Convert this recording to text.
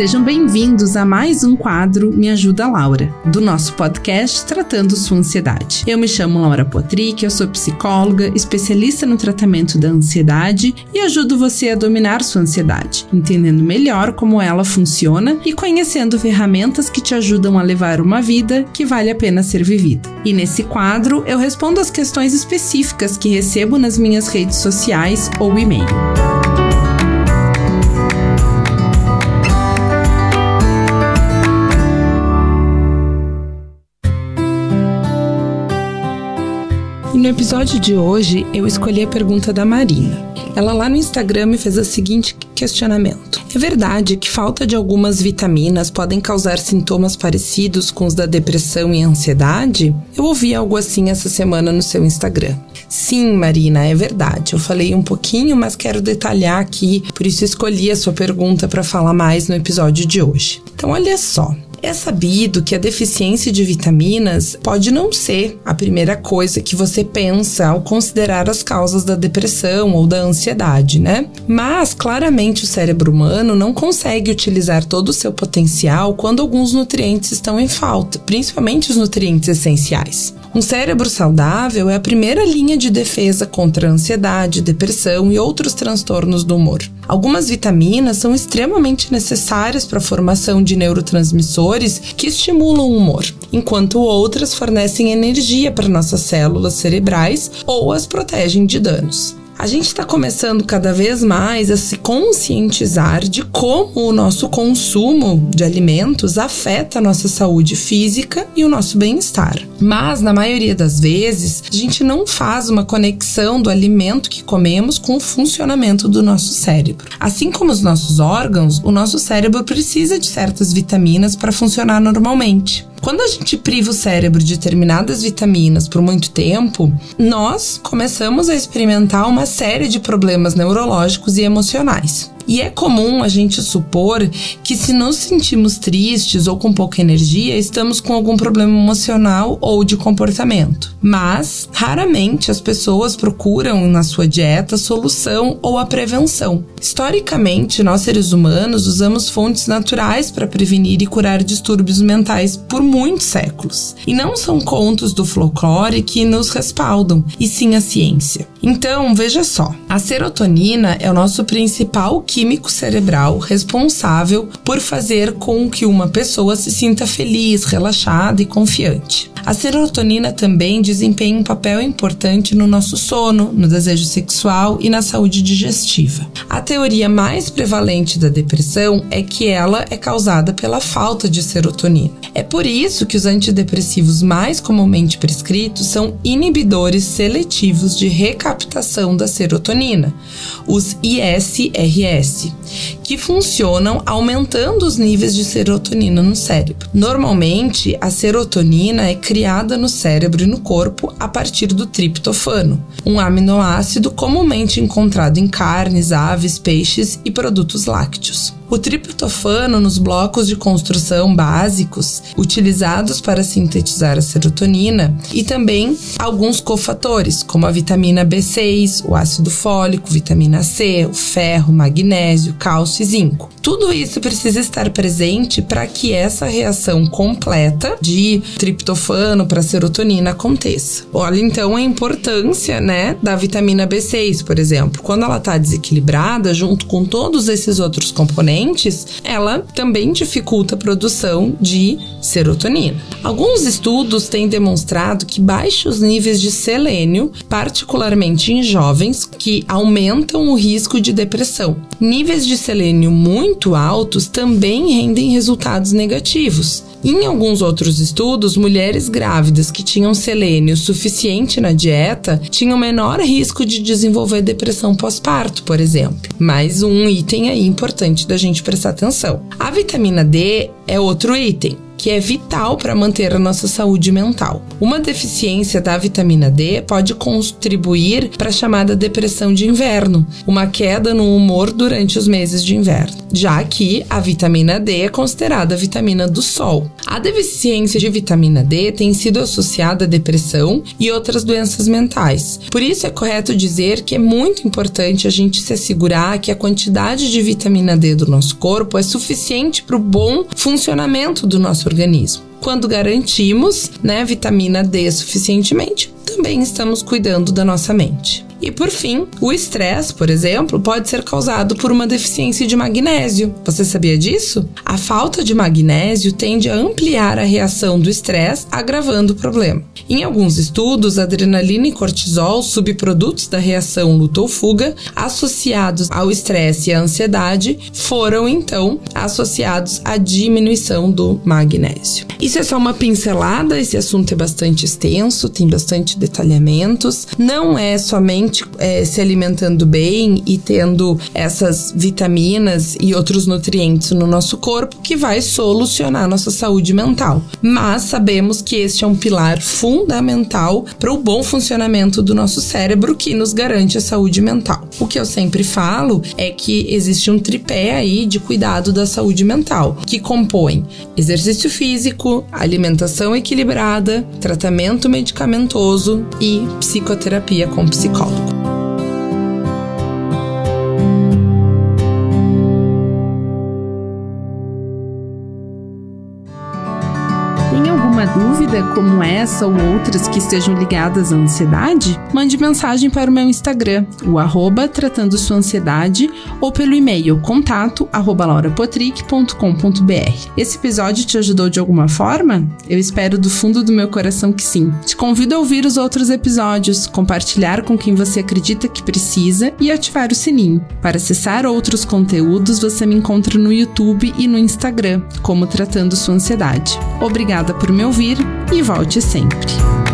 Sejam bem-vindos a mais um quadro Me Ajuda Laura, do nosso podcast Tratando Sua Ansiedade. Eu me chamo Laura Potrick, eu sou psicóloga, especialista no tratamento da ansiedade e ajudo você a dominar sua ansiedade, entendendo melhor como ela funciona e conhecendo ferramentas que te ajudam a levar uma vida que vale a pena ser vivida. E nesse quadro eu respondo as questões específicas que recebo nas minhas redes sociais ou e-mail. No episódio de hoje eu escolhi a pergunta da Marina. Ela lá no Instagram me fez o seguinte questionamento: É verdade que falta de algumas vitaminas podem causar sintomas parecidos com os da depressão e ansiedade? Eu ouvi algo assim essa semana no seu Instagram. Sim, Marina, é verdade. Eu falei um pouquinho, mas quero detalhar aqui, por isso escolhi a sua pergunta para falar mais no episódio de hoje. Então, olha só. É sabido que a deficiência de vitaminas pode não ser a primeira coisa que você pensa ao considerar as causas da depressão ou da ansiedade, né? Mas claramente o cérebro humano não consegue utilizar todo o seu potencial quando alguns nutrientes estão em falta, principalmente os nutrientes essenciais. Um cérebro saudável é a primeira linha de defesa contra a ansiedade, depressão e outros transtornos do humor. Algumas vitaminas são extremamente necessárias para a formação de neurotransmissores que estimulam o humor, enquanto outras fornecem energia para nossas células cerebrais ou as protegem de danos. A gente está começando cada vez mais a se conscientizar de como o nosso consumo de alimentos afeta a nossa saúde física e o nosso bem-estar. Mas, na maioria das vezes, a gente não faz uma conexão do alimento que comemos com o funcionamento do nosso cérebro. Assim como os nossos órgãos, o nosso cérebro precisa de certas vitaminas para funcionar normalmente. Quando a gente priva o cérebro de determinadas vitaminas por muito tempo, nós começamos a experimentar uma série de problemas neurológicos e emocionais. E é comum a gente supor que se nos sentimos tristes ou com pouca energia, estamos com algum problema emocional ou de comportamento. Mas, raramente as pessoas procuram na sua dieta solução ou a prevenção. Historicamente, nós seres humanos usamos fontes naturais para prevenir e curar distúrbios mentais por muitos séculos. E não são contos do folclore que nos respaldam, e sim a ciência. Então, veja só, a serotonina é o nosso principal químico cerebral responsável por fazer com que uma pessoa se sinta feliz, relaxada e confiante. A serotonina também desempenha um papel importante no nosso sono, no desejo sexual e na saúde digestiva. A teoria mais prevalente da depressão é que ela é causada pela falta de serotonina. É por isso que os antidepressivos mais comumente prescritos são inibidores seletivos de recaptação da serotonina, os ISRS, que funcionam aumentando os níveis de serotonina no cérebro. Normalmente, a serotonina é criada no cérebro e no corpo a partir do triptofano, um aminoácido comumente encontrado em carnes, aves, peixes e produtos lácteos. O triptofano nos blocos de construção básicos utilizados para sintetizar a serotonina e também alguns cofatores, como a vitamina B6, o ácido fólico, vitamina C, o ferro, magnésio, cálcio e zinco. Tudo isso precisa estar presente para que essa reação completa de triptofano para serotonina aconteça. Olha então a importância, né, da vitamina B6, por exemplo. Quando ela está desequilibrada, junto com todos esses outros componentes ela também dificulta a produção de serotonina. Alguns estudos têm demonstrado que baixos níveis de selênio, particularmente em jovens, que aumentam o risco de depressão. Níveis de selênio muito altos também rendem resultados negativos. Em alguns outros estudos, mulheres grávidas que tinham selênio suficiente na dieta tinham menor risco de desenvolver depressão pós-parto, por exemplo. Mais um item aí importante da gente prestar atenção. A vitamina D é outro item que é vital para manter a nossa saúde mental. Uma deficiência da vitamina D pode contribuir para a chamada depressão de inverno, uma queda no humor durante os meses de inverno, já que a vitamina D é considerada a vitamina do sol. A deficiência de vitamina D tem sido associada à depressão e outras doenças mentais. Por isso é correto dizer que é muito importante a gente se assegurar que a quantidade de vitamina D do nosso corpo é suficiente para o bom funcionamento do nosso organismo. Quando garantimos, né, vitamina D suficientemente, também estamos cuidando da nossa mente. E por fim, o estresse, por exemplo, pode ser causado por uma deficiência de magnésio. Você sabia disso? A falta de magnésio tende a ampliar a reação do estresse, agravando o problema. Em alguns estudos, adrenalina e cortisol, subprodutos da reação luta ou fuga, associados ao estresse e à ansiedade, foram então associados à diminuição do magnésio. Isso é só uma pincelada, esse assunto é bastante extenso, tem bastante detalhamentos, não é somente é, se alimentando bem e tendo essas vitaminas e outros nutrientes no nosso corpo que vai solucionar nossa saúde mental. Mas sabemos que este é um pilar fundamental para o bom funcionamento do nosso cérebro que nos garante a saúde mental. O que eu sempre falo é que existe um tripé aí de cuidado da saúde mental, que compõe exercício físico, alimentação equilibrada, tratamento medicamentoso e psicoterapia com psicólogo. Dúvida como essa ou outras que estejam ligadas à ansiedade, mande mensagem para o meu Instagram, o arroba tratando sua ansiedade, ou pelo e-mail contato arroba laurapotric.com.br. Esse episódio te ajudou de alguma forma? Eu espero do fundo do meu coração que sim. Te convido a ouvir os outros episódios, compartilhar com quem você acredita que precisa e ativar o sininho. Para acessar outros conteúdos, você me encontra no YouTube e no Instagram, como Tratando Sua Ansiedade. Obrigada por me ouvir e volte sempre.